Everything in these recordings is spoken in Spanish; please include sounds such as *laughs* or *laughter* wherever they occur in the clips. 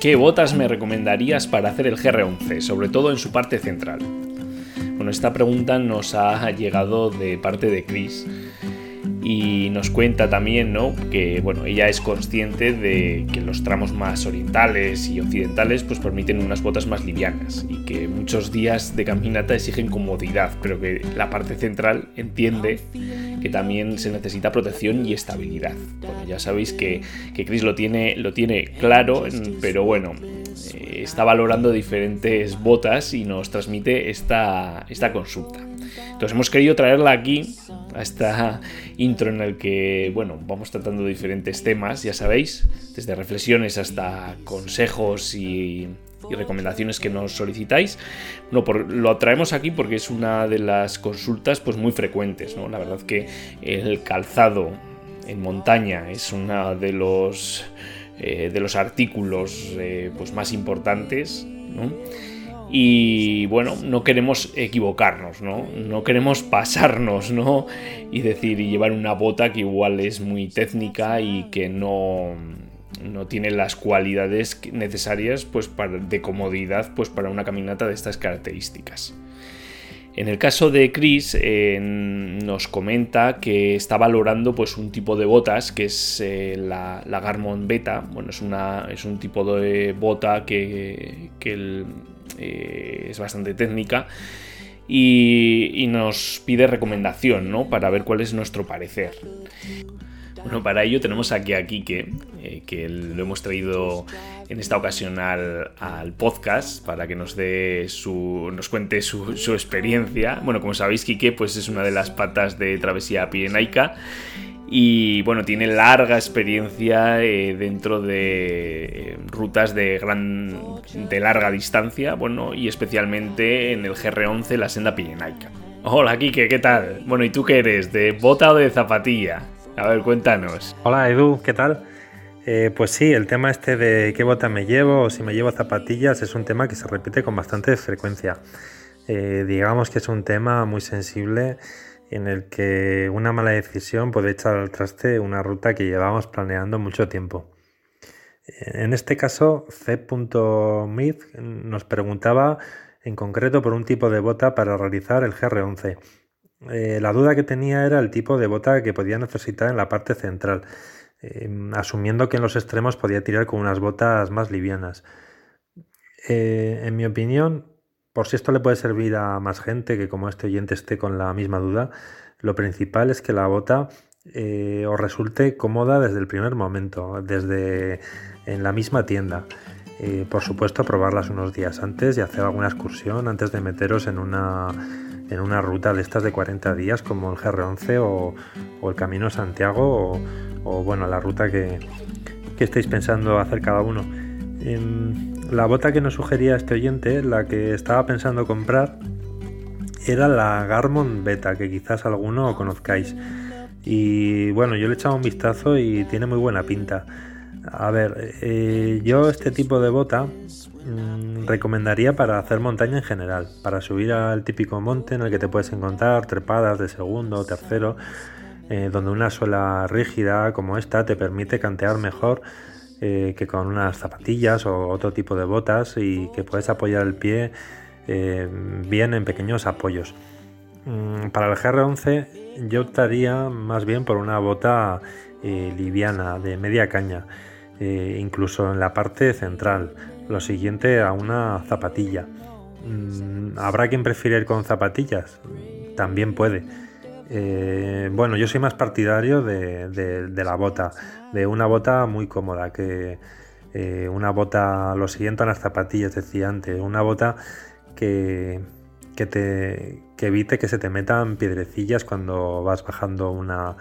¿Qué botas me recomendarías para hacer el GR11, sobre todo en su parte central? Bueno, esta pregunta nos ha llegado de parte de Chris y nos cuenta también, ¿no? Que bueno, ella es consciente de que los tramos más orientales y occidentales pues permiten unas botas más livianas y que muchos días de caminata exigen comodidad, pero que la parte central entiende que también se necesita protección y estabilidad. Bueno, ya sabéis que, que Chris lo tiene, lo tiene claro, pero bueno, eh, está valorando diferentes botas y nos transmite esta, esta consulta. Entonces hemos querido traerla aquí a esta intro en el que, bueno, vamos tratando diferentes temas, ya sabéis, desde reflexiones hasta consejos y, recomendaciones que nos solicitáis. No, por, lo traemos aquí porque es una de las consultas pues muy frecuentes, ¿no? La verdad que el calzado en montaña es uno de los eh, de los artículos eh, pues más importantes, ¿no? Y bueno, no queremos equivocarnos, ¿no? No queremos pasarnos, ¿no? Y decir, y llevar una bota que igual es muy técnica y que no, no tiene las cualidades necesarias pues, de comodidad pues, para una caminata de estas características. En el caso de Chris, eh, nos comenta que está valorando pues, un tipo de botas que es eh, la, la, Garmon Beta. Bueno, es, una, es un tipo de bota que, que el, eh, es bastante técnica. Y, y, nos pide recomendación, ¿no? Para ver cuál es nuestro parecer. Bueno, para ello tenemos aquí a Kike, eh, que lo hemos traído en esta ocasión al, podcast para que nos dé su. nos cuente su, su, experiencia. Bueno, como sabéis, Kike pues es una de las patas de travesía pirenaica. Y bueno, tiene larga experiencia eh, dentro de eh, rutas de, gran, de larga distancia, bueno, y especialmente en el GR11, la senda pirenaica. Hola, Kike, ¿qué tal? Bueno, ¿y tú qué eres? ¿De bota o de zapatilla? A ver, cuéntanos. Hola Edu, ¿qué tal? Eh, pues sí, el tema este de qué bota me llevo o si me llevo zapatillas es un tema que se repite con bastante frecuencia. Digamos que es un tema muy sensible en el que una mala decisión puede echar al traste una ruta que llevamos planeando mucho tiempo. En este caso, C.Myth nos preguntaba en concreto por un tipo de bota para realizar el GR11. Eh, la duda que tenía era el tipo de bota que podía necesitar en la parte central, eh, asumiendo que en los extremos podía tirar con unas botas más livianas. Eh, en mi opinión, por si esto le puede servir a más gente que como este oyente esté con la misma duda, lo principal es que la bota os resulte cómoda desde el primer momento, desde en la misma tienda. por supuesto, probarlas unos días antes y hacer alguna excursión antes de meteros en una en una ruta de estas de 40 días como el GR11 o, el Camino Santiago o, bueno, la ruta que, que estáis pensando hacer cada uno. Eh, la bota que nos sugería este oyente, la que estaba pensando comprar, era la Garmon Beta, que quizás alguno conozcáis. Y bueno, yo le he echado un vistazo y tiene muy buena pinta. A ver, eh, yo este tipo de bota mmm, recomendaría para hacer montaña en general, para subir al típico monte en el que te puedes encontrar trepadas de segundo o tercero, eh, donde una suela rígida como esta te permite cantear mejor eh, que con unas zapatillas o otro tipo de botas y que puedes apoyar el pie eh, bien en pequeños apoyos. Mm, para el GR11 yo optaría más bien por una bota liviana, de media caña, incluso en la parte central. Lo siguiente a una zapatilla. Mm, ¿Habrá quien prefiere ir con zapatillas? También puede. bueno, yo soy más partidario de, la bota, de una bota muy cómoda, que una bota, lo siguiente a las zapatillas, decía antes, una bota que, que, te, evite que se te metan piedrecillas cuando vas bajando una,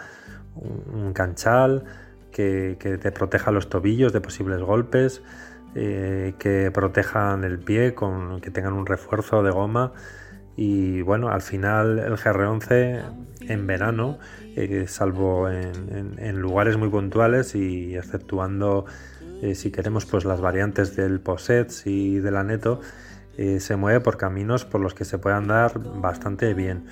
un canchal, que, te proteja los tobillos de posibles golpes, eh, que protejan el pie, con, que tengan un refuerzo de goma. Y bueno, al final el GR11 en verano, eh, salvo en, lugares muy puntuales y exceptuando eh, si queremos pues las variantes del Posets y del Aneto, eh, se mueve por caminos por los que se puede andar bastante bien.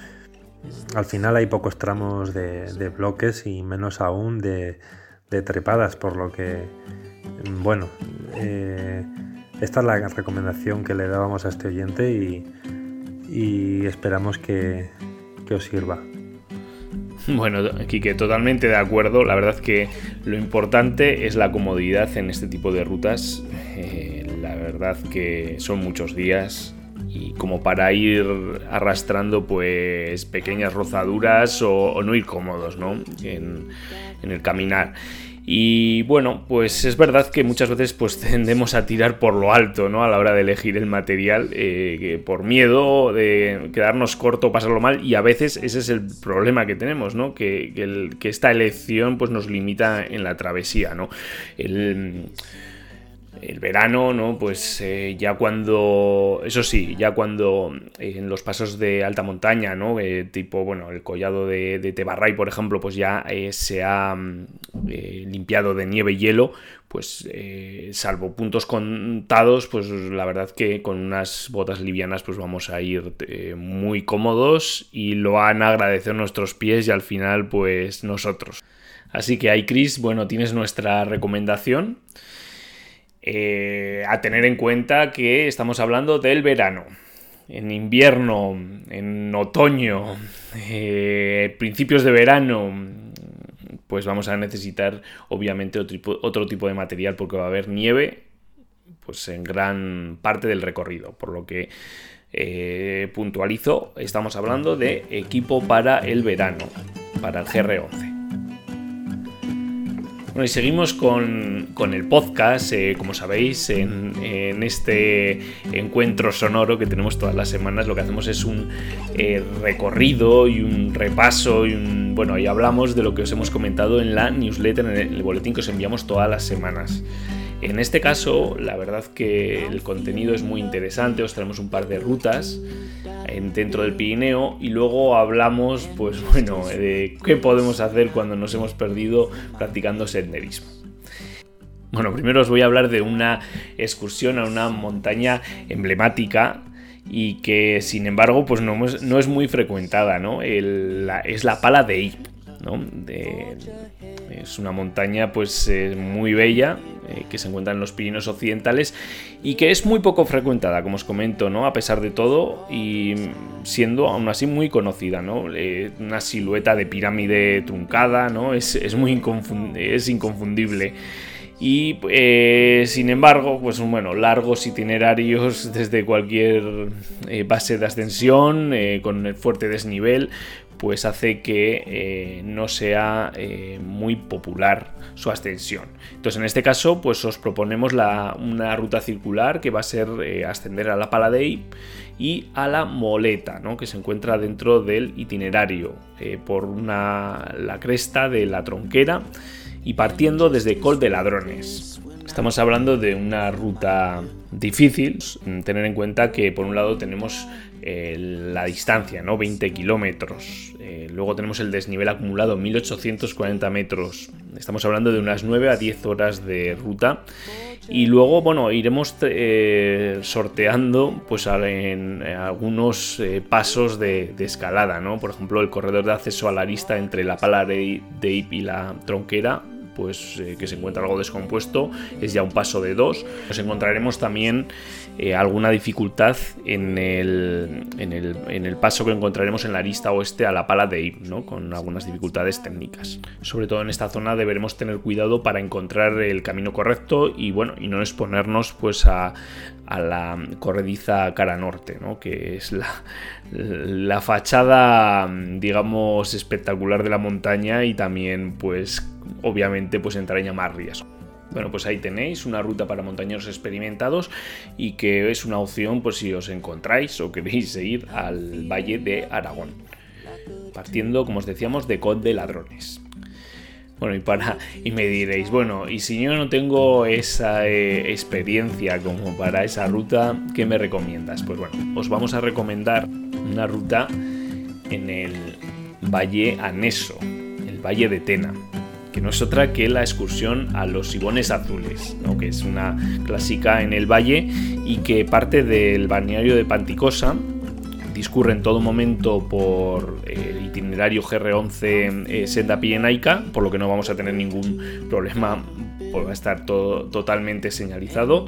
Al final hay pocos tramos de, bloques y menos aún de, trepadas, por lo que, bueno, eh, esta es la recomendación que le dábamos a este oyente y, esperamos que, os sirva. Bueno, Kike, totalmente de acuerdo. La verdad que lo importante es la comodidad en este tipo de rutas. Eh, la verdad que son muchos días y como para ir arrastrando pues pequeñas rozaduras o, no ir cómodos ¿no? En, el caminar. Y bueno, pues es verdad que muchas veces pues *laughs* tendemos a tirar por lo alto, ¿no? A la hora de elegir el material, eh, por miedo de quedarnos corto, pasarlo mal, y a veces ese es el problema que tenemos, ¿no? Que, que esta elección pues nos limita en la travesía, ¿no? El, el verano, ¿no? Pues eh, ya cuando, eso sí, ya cuando eh, en los pasos de alta montaña, ¿no? Eh, tipo, bueno, el collado de, de Tebarray, por ejemplo, pues ya se ha mm, limpiado de nieve y hielo, pues salvo puntos contados, pues la verdad que con unas botas livianas pues vamos a ir muy cómodos y lo han agradecido nuestros pies y al final pues nosotros. Así que ahí, Chris, bueno, tienes nuestra recomendación. Eh, a tener en cuenta que estamos hablando del verano. En invierno, en otoño, eh, principios de verano, pues vamos a necesitar obviamente otro tipo, de material porque va a haber nieve pues en gran parte del recorrido. Por lo que eh, puntualizo, estamos hablando de equipo para el verano, para el GR11. Bueno, y seguimos con, el podcast, eh, como sabéis, en, este encuentro sonoro que tenemos todas las semanas. Lo que hacemos es un eh, recorrido y un repaso y un... Bueno, ahí hablamos de lo que os hemos comentado en la newsletter, en el boletín que os enviamos todas las semanas. En este caso, la verdad que el contenido es muy interesante, os traemos un par de rutas en, dentro del Pirineo y luego hablamos, pues bueno, de qué podemos hacer cuando nos hemos perdido practicando senderismo. Bueno, primero os voy a hablar de una excursión a una montaña emblemática y que sin embargo pues no, es muy frecuentada, ¿no? es la Pala de Ip, es una montaña pues eh, muy bella, eh, que se encuentra en los Pirineos Occidentales y que es muy poco frecuentada, como os comento, ¿no? A pesar de todo y siendo aún así muy conocida, ¿no? Eh, una silueta de pirámide truncada, ¿no? Es, muy es inconfundible. Y sin embargo, pues bueno, largos itinerarios *laughs* desde cualquier base de ascensión, con el fuerte desnivel, pues hace que eh, no sea eh, muy popular su ascensión. Entonces, en este caso, pues os proponemos una ruta circular que va a ser eh, ascender a la Paladei y a la Moleta, ¿no? que se encuentra dentro del itinerario por la cresta de la tronquera y partiendo desde Col de Ladrones. Estamos hablando de una ruta difícil, tener en cuenta que por un lado tenemos la distancia, ¿no? 20 kilómetros. Eh, luego tenemos el desnivel acumulado, 1840 metros. Estamos hablando de unas 9 a 10 horas de ruta. Y luego, bueno, iremos eh, sorteando pues en, algunos eh, pasos de, escalada, ¿no? Por ejemplo, el corredor de acceso a la arista entre la pala de, de y la tronquera pues eh, que se encuentra algo descompuesto, es ya un paso de dos. Nos encontraremos también eh, alguna dificultad en el, en, el, paso que encontraremos en la arista oeste a la pala de Ib, ¿no? con algunas dificultades técnicas. Sobre todo en esta zona deberemos tener cuidado para encontrar el camino correcto y bueno, y no exponernos pues a, a la corrediza cara norte, ¿no? que es la, la fachada, digamos, espectacular de la montaña y también, pues, obviamente, pues entraña más riesgo. Bueno, pues ahí tenéis una ruta para montañeros experimentados y que es una opción pues si os encontráis o queréis ir al Valle de Aragón. Partiendo, como os decíamos, de Cod de Ladrones. Bueno, y, para, y me diréis, bueno, y si yo no tengo esa eh, experiencia como para esa ruta, ¿qué me recomiendas? Pues bueno, os vamos a recomendar una ruta en el Valle Aneso, el Valle de Tena, que no es otra que la excursión a los Sibones Azules, que es una clásica en el valle y que parte del balneario de Panticosa, discurre en todo momento por el itinerario GR11 eh, Senda Pirenaica, por lo que no vamos a tener ningún problema va a estar todo, totalmente señalizado.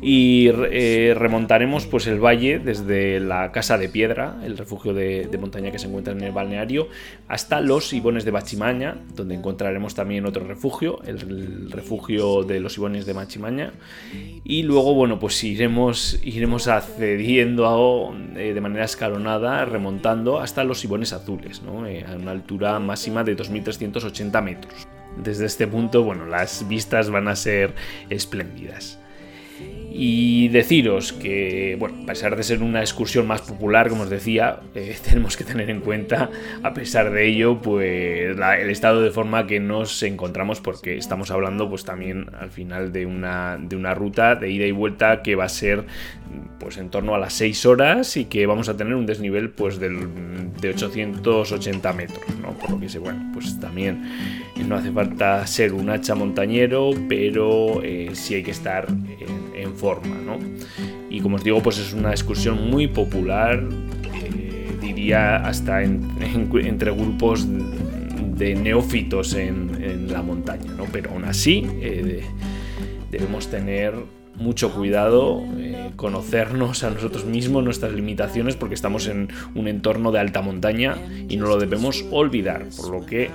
Y eh, remontaremos pues el valle desde la Casa de Piedra, el refugio de, montaña que se encuentra en el balneario, hasta los Ibones de Bachimaña, donde encontraremos también otro refugio, el, refugio de los Ibones de Bachimaña y luego bueno pues iremos, iremos accediendo a, eh, de manera escalonada, remontando hasta los Ibones Azules, eh, a una altura máxima de 2.380 metros desde este punto, bueno, las vistas van a ser espléndidas. Y deciros que, bueno, a pesar de ser una excursión más popular, como os decía, eh, *laughs* tenemos que tener en cuenta, a pesar de ello, pues el estado de forma que nos encontramos, porque estamos hablando, pues también al final de una, de una ruta de ida y vuelta que va a ser, pues en torno a las 6 horas y que vamos a tener un desnivel, pues del, de 880 metros, ¿no? Por lo que sé, bueno, pues también no hace falta ser un hacha montañero, pero eh, sí hay que estar en, forma, ¿no? Y como os digo, pues es una excursión muy popular, eh, diría hasta entre grupos de neófitos en, la montaña, ¿no? Pero aún así eh, debemos tener mucho cuidado, eh, conocernos a nosotros mismos, nuestras limitaciones, porque estamos en un entorno de alta montaña y no lo debemos olvidar. Por lo que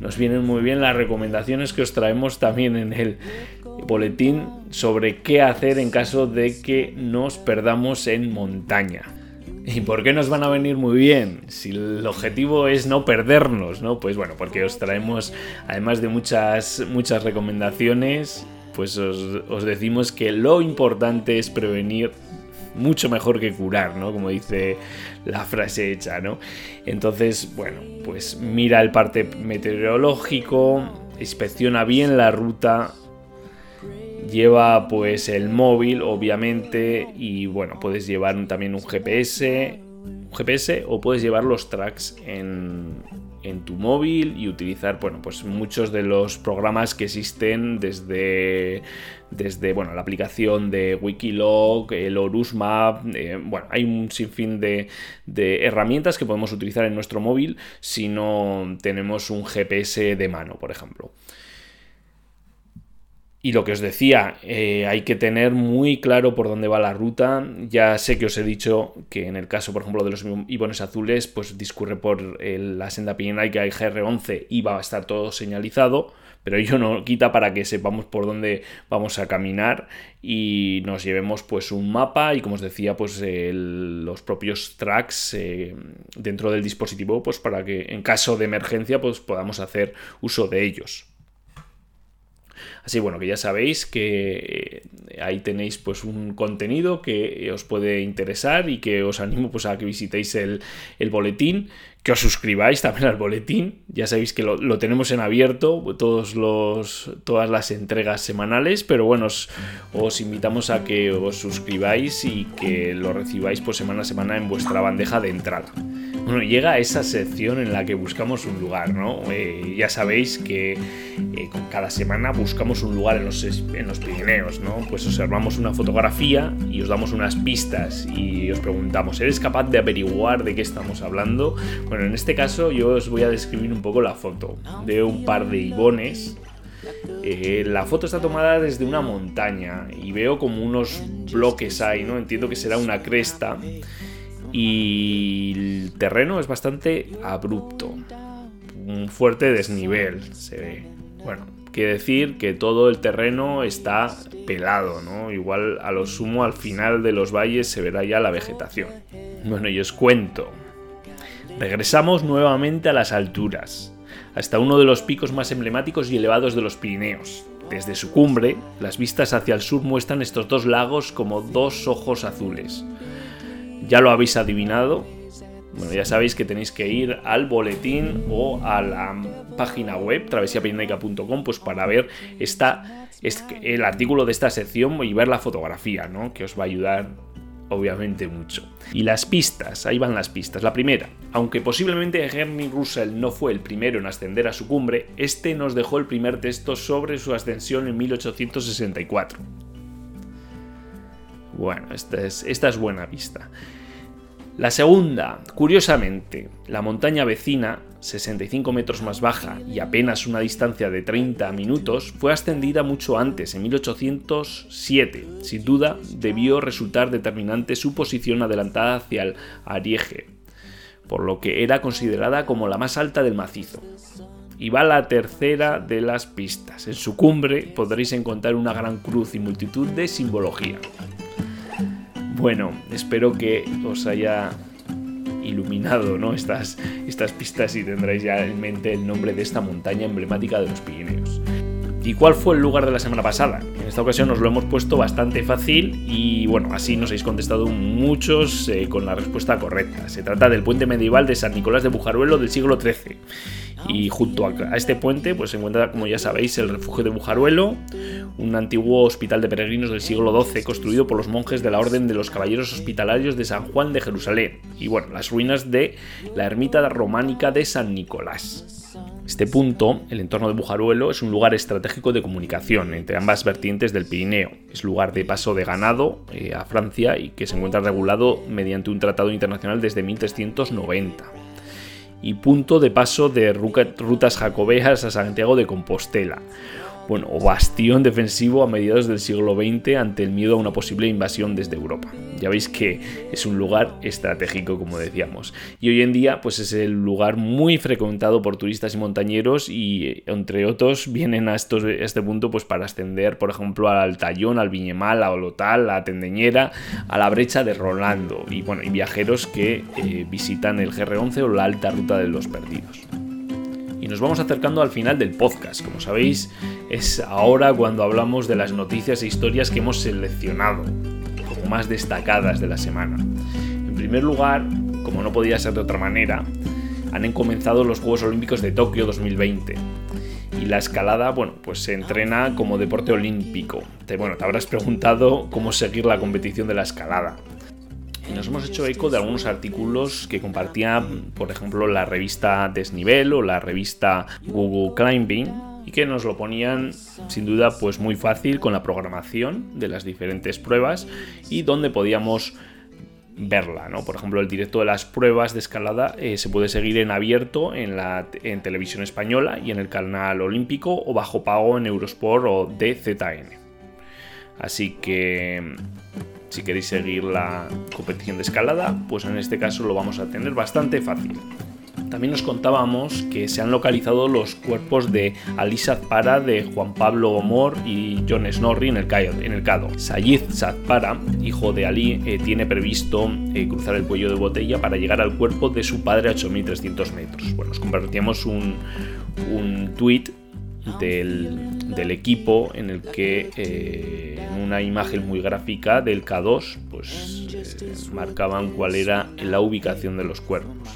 nos vienen muy bien las recomendaciones que os traemos también en el boletín sobre qué hacer en caso de que nos perdamos en montaña. ¿Y por qué nos van a venir muy bien? Si el objetivo es no perdernos, ¿no? Pues bueno, porque os traemos, además de muchas, muchas recomendaciones, pues os, decimos que lo importante es prevenir mucho mejor que curar, ¿no? Como dice la frase hecha, ¿no? Entonces, bueno, pues mira el parte meteorológico, inspecciona bien la ruta, lleva pues el móvil, obviamente, y bueno, puedes llevar también un GPS, un GPS o puedes llevar los tracks en, en tu móvil y utilizar bueno, pues muchos de los programas que existen desde, desde bueno, la aplicación de Wikilog, el Horus Map, eh, bueno, hay un sinfín de, de, herramientas que podemos utilizar en nuestro móvil si no tenemos un GPS de mano, por ejemplo. Y lo que os decía, eh, hay que tener muy claro por dónde va la ruta. Ya sé que os he dicho que en el caso, por ejemplo, de los ibones azules, pues discurre por la senda que hay GR11 y va a estar todo señalizado, pero ello no quita para que sepamos por dónde vamos a caminar y nos llevemos pues un mapa y como os decía, pues los propios tracks eh, dentro del dispositivo, pues para que en caso de emergencia pues podamos hacer uso de ellos. Así bueno, que ya sabéis que eh, ahí tenéis pues un contenido que os puede interesar y que os animo pues a que visitéis el, boletín, que os suscribáis también al boletín. Ya sabéis que lo, tenemos en abierto, todos los, todas las entregas semanales, pero bueno, os, os, invitamos a que os suscribáis y que lo recibáis pues semana a semana en vuestra bandeja de entrada. Bueno, llega esa sección en la que buscamos un lugar, ¿no? Eh, ya sabéis que eh, cada semana buscamos un lugar en los, en los Pirineos, ¿no? Pues observamos una fotografía y os damos unas pistas y os preguntamos, ¿eres capaz de averiguar de qué estamos hablando? Bueno, en este caso yo os voy a describir un poco la foto de un par de ibones Eh, la foto está tomada desde una montaña y veo como unos bloques ahí, ¿no? Entiendo que será una cresta y el terreno es bastante abrupto, un fuerte desnivel se ve. Bueno, quiere decir que todo el terreno está pelado, ¿no? Igual a lo sumo al final de los valles se verá ya la vegetación. Bueno, y os cuento. Regresamos nuevamente a las alturas, hasta uno de los picos más emblemáticos y elevados de los Pirineos. Desde su cumbre, las vistas hacia el sur muestran estos dos lagos como dos ojos azules. ¿Ya lo habéis adivinado? Bueno, ya sabéis que tenéis que ir al boletín o a la página web travesiapirenaica.com pues para ver el artículo de esta sección y ver la fotografía, ¿no? Que os va a ayudar obviamente mucho. Y las pistas, ahí van las pistas. La primera, aunque posiblemente Henry Russell no fue el primero en ascender a su cumbre, este nos dejó el primer texto sobre su ascensión en 1864. Bueno, esta es, buena pista. La segunda, curiosamente, la montaña vecina, 65 metros más baja y apenas una distancia de 30 minutos, fue ascendida mucho antes, en 1807. Sin duda, debió resultar determinante su posición adelantada hacia el Arieje, por lo que era considerada como la más alta del macizo. Y va la tercera de las pistas. En su cumbre podréis encontrar una gran cruz y multitud de simbología. Bueno, espero que os haya iluminado ¿no? estas, estas pistas y tendréis ya en mente el nombre de esta montaña emblemática de los Pirineos. ¿Y cuál fue el lugar de la semana pasada? En esta ocasión nos lo hemos puesto bastante fácil y bueno, así nos habéis contestado muchos eh, con la respuesta correcta. Se trata del puente medieval de San Nicolás de Bujaruelo del siglo XIII y junto a, este puente pues, se encuentra, como ya sabéis, el refugio de Bujaruelo, un antiguo hospital de peregrinos del siglo XII construido por los monjes de la Orden de los Caballeros Hospitalarios de San Juan de Jerusalén, y bueno, las ruinas de la ermita románica de San Nicolás. Este punto, el entorno de Bujaruelo, es un lugar estratégico de comunicación entre ambas vertientes del Pirineo. Es lugar de paso de ganado eh, a Francia y que se encuentra regulado mediante un tratado internacional desde 1390 y punto de paso de rutas jacobeas a Santiago de Compostela bueno, o bastión defensivo a mediados del siglo XX ante el miedo a una posible invasión desde Europa. Ya veis que es un lugar estratégico, como decíamos. Y hoy en día, pues es el lugar muy frecuentado por turistas y montañeros y, entre otros, vienen a, estos, este punto pues para ascender, por ejemplo, al Tallón, al Viñemal, a Olotal, a Tendeñera, a la brecha de Rolando y, bueno, y viajeros que eh, visitan el GR11 o la alta ruta de los perdidos nos vamos acercando al final del podcast. Como sabéis, es ahora cuando hablamos de las noticias e historias que hemos seleccionado como más destacadas de la semana. En primer lugar, como no podía ser de otra manera, han comenzado los Juegos Olímpicos de Tokio 2020 y la escalada, bueno, pues se entrena como deporte olímpico. Te, bueno, te habrás preguntado cómo seguir la competición de la escalada nos hemos hecho eco de algunos artículos que compartía, por ejemplo, la revista Desnivel o la revista Google Climbing y que nos lo ponían sin duda pues muy fácil con la programación de las diferentes pruebas y donde podíamos verla, ¿no? Por ejemplo, el directo de las pruebas de escalada eh, se puede seguir en abierto en la en televisión española y en el canal olímpico o bajo pago en Eurosport o DZN. Así que si queréis seguir la competición de escalada, pues en este caso lo vamos a tener bastante fácil. También nos contábamos que se han localizado los cuerpos de Ali Zadpara, de Juan Pablo Omor y John Snorri en el, en el Cado. Sayid Zadpara, hijo de Ali, eh, tiene previsto eh, cruzar el cuello de botella para llegar al cuerpo de su padre a 8.300 metros. Bueno, os compartíamos un, un tuit del, equipo en el que eh, en una imagen muy gráfica del K2 pues eh, marcaban cuál era la ubicación de los cuerpos.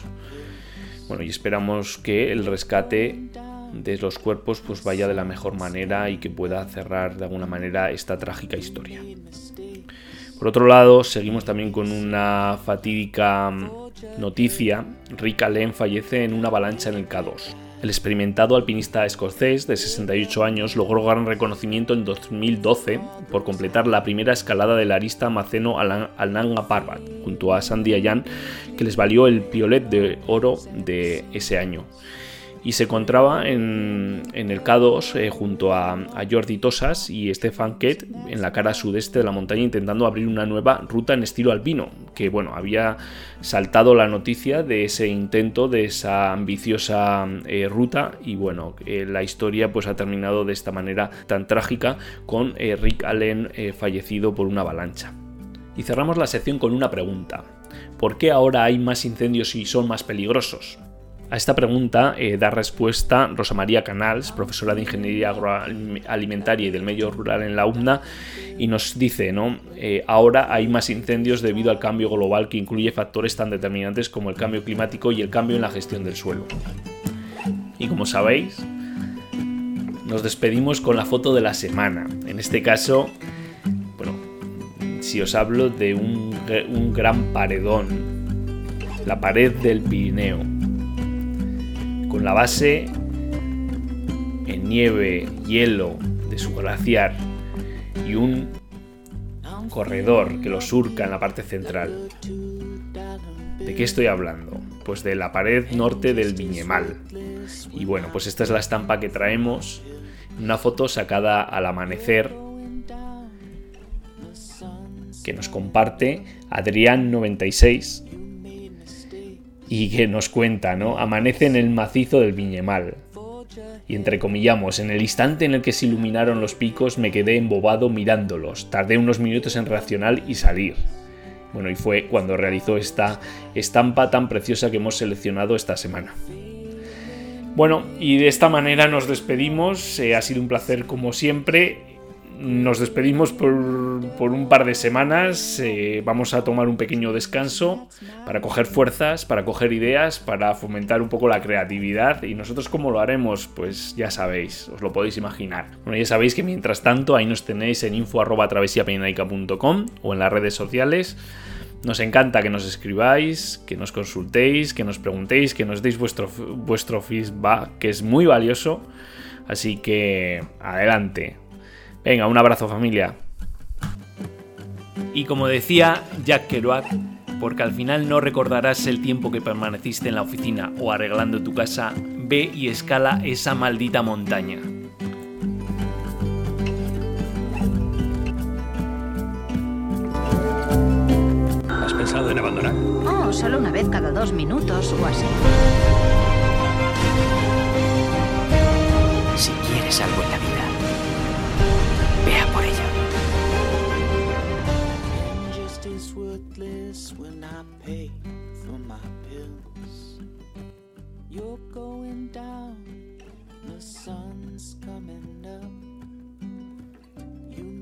Bueno, y esperamos que el rescate de los cuerpos pues vaya de la mejor manera y que pueda cerrar de alguna manera esta trágica historia. Por otro lado, seguimos también con una fatídica noticia. Rick Allen fallece en una avalancha en el K2. El experimentado alpinista escocés de 68 años logró gran reconocimiento en 2012 por completar la primera escalada del arista maceno al Nanga Parbat, junto a Sandy Ayan, que les valió el piolet de oro de ese año. Y se encontraba en, el K2 eh, junto a, Jordi Tosas y Stefan Kett en la cara sudeste de la montaña intentando abrir una nueva ruta en estilo alpino, que bueno, había saltado la noticia de ese intento, de esa ambiciosa eh, ruta y bueno, eh, la historia pues ha terminado de esta manera tan trágica con Rick Allen fallecido por una avalancha. Y cerramos la sección con una pregunta. ¿Por qué ahora hay más incendios y son más peligrosos? A esta pregunta eh, da respuesta Rosa María Canals, profesora de Ingeniería Agroalimentaria y del Medio Rural en la UNDA, y nos dice, ¿no? Eh, ahora hay más incendios debido al cambio global que incluye factores tan determinantes como el cambio climático y el cambio en la gestión del suelo. Y como sabéis, nos despedimos con la foto de la semana. En este caso, bueno, si os hablo de un, un gran paredón, la pared del Pirineo con la base en nieve, hielo de su glaciar y un corredor que lo surca en la parte central. ¿De qué estoy hablando? Pues de la pared norte del Viñemal. Y bueno, pues esta es la estampa que traemos, una foto sacada al amanecer que nos comparte Adrián96 y que nos cuenta, ¿no? Amanece en el macizo del Viñemal. Y entrecomillamos, en el instante en el que se iluminaron los picos me quedé embobado mirándolos. Tardé unos minutos en reaccionar y salir. Bueno, y fue cuando realizó esta estampa tan preciosa que hemos seleccionado esta semana. Bueno, y de esta manera nos despedimos. Eh, ha sido un placer como siempre nos despedimos por, un par de semanas. Eh, vamos a tomar un pequeño descanso para coger fuerzas, para coger ideas, para fomentar un poco la creatividad. ¿Y nosotros cómo lo haremos? Pues ya sabéis, os lo podéis imaginar. Bueno, ya sabéis que mientras tanto ahí nos tenéis en info.travesiapenaica.com o en las redes sociales. Nos encanta que nos escribáis, que nos consultéis, que nos preguntéis, que nos deis vuestro, vuestro feedback, que es muy valioso. Así que adelante, Venga, un abrazo familia. Y como decía Jack Kerouac, porque al final no recordarás el tiempo que permaneciste en la oficina o arreglando tu casa, ve y escala esa maldita montaña. ¿Has pensado en abandonar? Oh, solo una vez cada dos minutos o así. Si quieres algo en la vida. I pay for my pills. You're going down